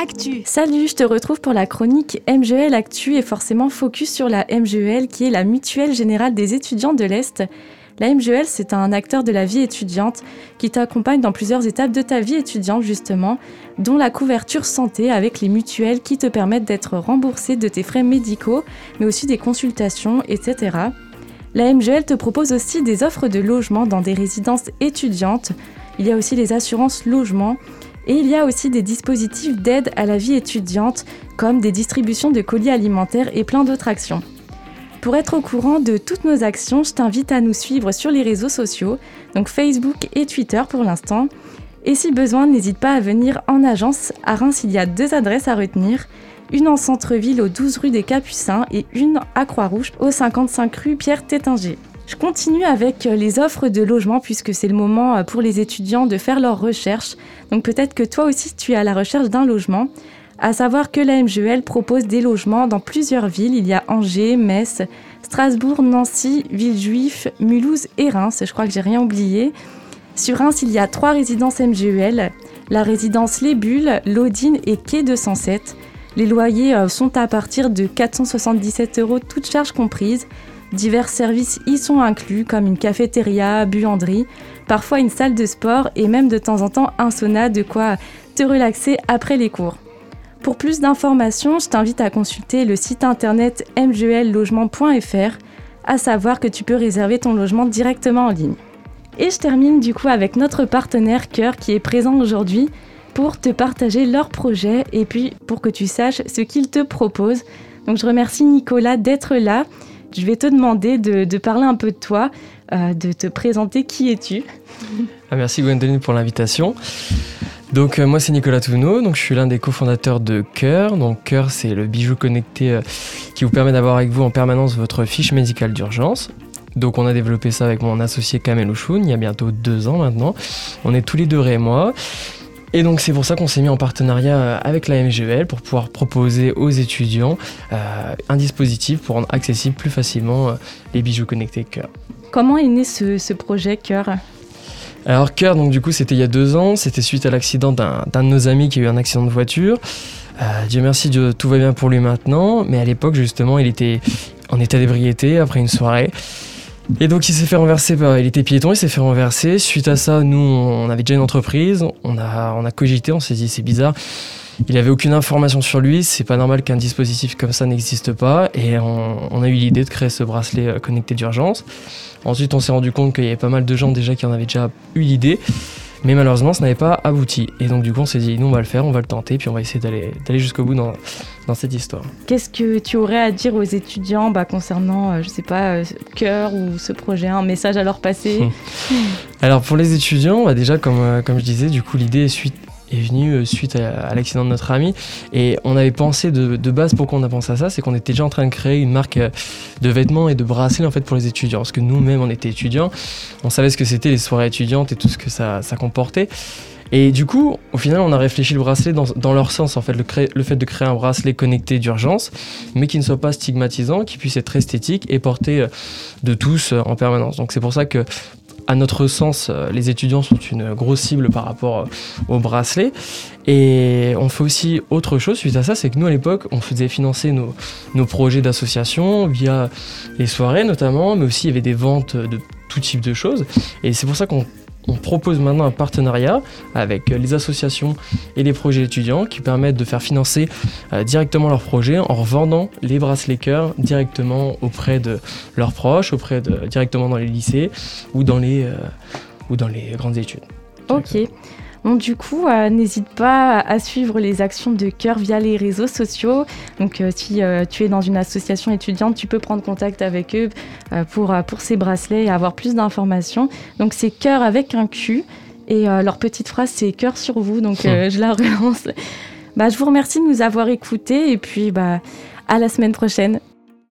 Actu. Salut, je te retrouve pour la chronique MGL Actu et forcément focus sur la MGL qui est la Mutuelle Générale des étudiants de l'Est. La MGL, c'est un acteur de la vie étudiante qui t'accompagne dans plusieurs étapes de ta vie étudiante justement, dont la couverture santé avec les mutuelles qui te permettent d'être remboursé de tes frais médicaux, mais aussi des consultations, etc. La MGL te propose aussi des offres de logement dans des résidences étudiantes. Il y a aussi les assurances logement et il y a aussi des dispositifs d'aide à la vie étudiante comme des distributions de colis alimentaires et plein d'autres actions. Pour être au courant de toutes nos actions, je t'invite à nous suivre sur les réseaux sociaux, donc Facebook et Twitter pour l'instant. Et si besoin, n'hésite pas à venir en agence. À Reims, il y a deux adresses à retenir. Une en centre-ville au 12 rue des Capucins et une à Croix-Rouge au 55 rue Pierre Tétinger. Je continue avec les offres de logement puisque c'est le moment pour les étudiants de faire leurs recherches. Donc peut-être que toi aussi tu es à la recherche d'un logement. À savoir que la MGL propose des logements dans plusieurs villes. Il y a Angers, Metz, Strasbourg, Nancy, Villejuif, Mulhouse et Reims. Je crois que j'ai rien oublié. Sur Reims, il y a trois résidences MGL. La résidence Les Bulles, Laudine et Quai 207. Les loyers euh, sont à partir de 477 euros, toutes charges comprises. Divers services y sont inclus, comme une cafétéria, buanderie, parfois une salle de sport et même de temps en temps un sauna, de quoi te relaxer après les cours. Pour plus d'informations, je t'invite à consulter le site internet mglogement.fr, à savoir que tu peux réserver ton logement directement en ligne. Et je termine du coup avec notre partenaire Cœur qui est présent aujourd'hui pour te partager leurs projets et puis pour que tu saches ce qu'ils te proposent. Donc je remercie Nicolas d'être là. Je vais te demander de, parler un peu de toi, euh, de te présenter qui es-tu? Ah, merci Gwendoline pour l'invitation. Donc euh, moi c'est Nicolas Touvenot, donc je suis l'un des cofondateurs de Cœur. Donc Cœur c'est le bijou connecté euh, qui vous permet d'avoir avec vous en permanence votre fiche médicale d'urgence. Donc on a développé ça avec mon associé Kamel Ouchoun il y a bientôt deux ans maintenant. On est tous les deux Ray et donc c'est pour ça qu'on s'est mis en partenariat euh, avec la MGL pour pouvoir proposer aux étudiants un dispositif pour rendre accessible plus facilement les bijoux connectés Cœur. Comment est né ce, ce projet Cœur? Alors Cœur, donc du coup c'était il y a deux ans, c'était suite à l'accident d'un de nos amis qui a eu un accident de voiture. Euh, Dieu merci, tout va bien pour lui maintenant, mais à l'époque justement il était en état d'ébriété après une soirée. Et donc il s'est fait renverser, il était piéton, il s'est fait renverser. Suite à ça, nous on avait déjà une entreprise, on a, on a cogité, on s'est dit c'est bizarre. Il n'avait aucune information sur lui, c'est pas normal qu'un dispositif comme ça n'existe pas, et on, a eu l'idée de créer ce bracelet euh, connecté d'urgence. Ensuite, on s'est rendu compte qu'il y avait pas mal de gens déjà qui en avaient déjà eu l'idée, mais malheureusement, ça n'avait pas abouti. Et donc, du coup, on s'est dit, nous, on va le faire, on va le tenter, puis on va essayer d'aller, jusqu'au bout dans, dans cette histoire. Qu'est-ce que tu aurais à dire aux étudiants bah, concernant, euh, je sais pas, euh, cœur ou ce projet, un message à leur passer Alors, pour les étudiants, bah, déjà, comme, comme je disais, du coup, l'idée est suite est venu euh, suite à, l'accident de notre ami. Et on avait pensé de, base, pourquoi on a pensé à ça, c'est qu'on était déjà en train de créer une marque euh, de vêtements et de bracelets en fait pour les étudiants. Parce que nous-mêmes, on était étudiants, on savait ce que c'était les soirées étudiantes et tout ce que ça, comportait. Et du coup, au final, on a réfléchi le bracelet dans, leur sens, en fait, le, le, fait de créer un bracelet connecté d'urgence, mais qui ne soit pas stigmatisant, qui puisse être esthétique et porté euh, de tous en permanence. Donc c'est pour ça que à notre sens, euh, les étudiants sont une grosse cible par rapport euh, au bracelet. Et on fait aussi autre chose suite à ça, c'est que nous à l'époque, on faisait financer nos, nos projets d'association via les soirées notamment, mais aussi il y avait des ventes de tout type de choses. Et c'est pour ça qu'on on propose maintenant un partenariat avec les associations et les projets étudiants qui permettent de faire financer euh, directement leurs projets en revendant les bracelets cœur directement auprès de leurs proches, directement dans les lycées ou dans les, euh, ou dans les grandes études. Ok. Bon, du coup, euh, n'hésite pas à suivre les actions de Cœur via les réseaux sociaux. Donc, euh, si euh, tu es dans une association étudiante, tu peux prendre contact avec eux pour, pour ces bracelets et avoir plus d'informations. Donc, c'est Cœur avec un Q. Et leur petite phrase, c'est Cœur sur vous. Donc, je la relance. Bah, je vous remercie de nous avoir écoutés et puis bah, à la semaine prochaine.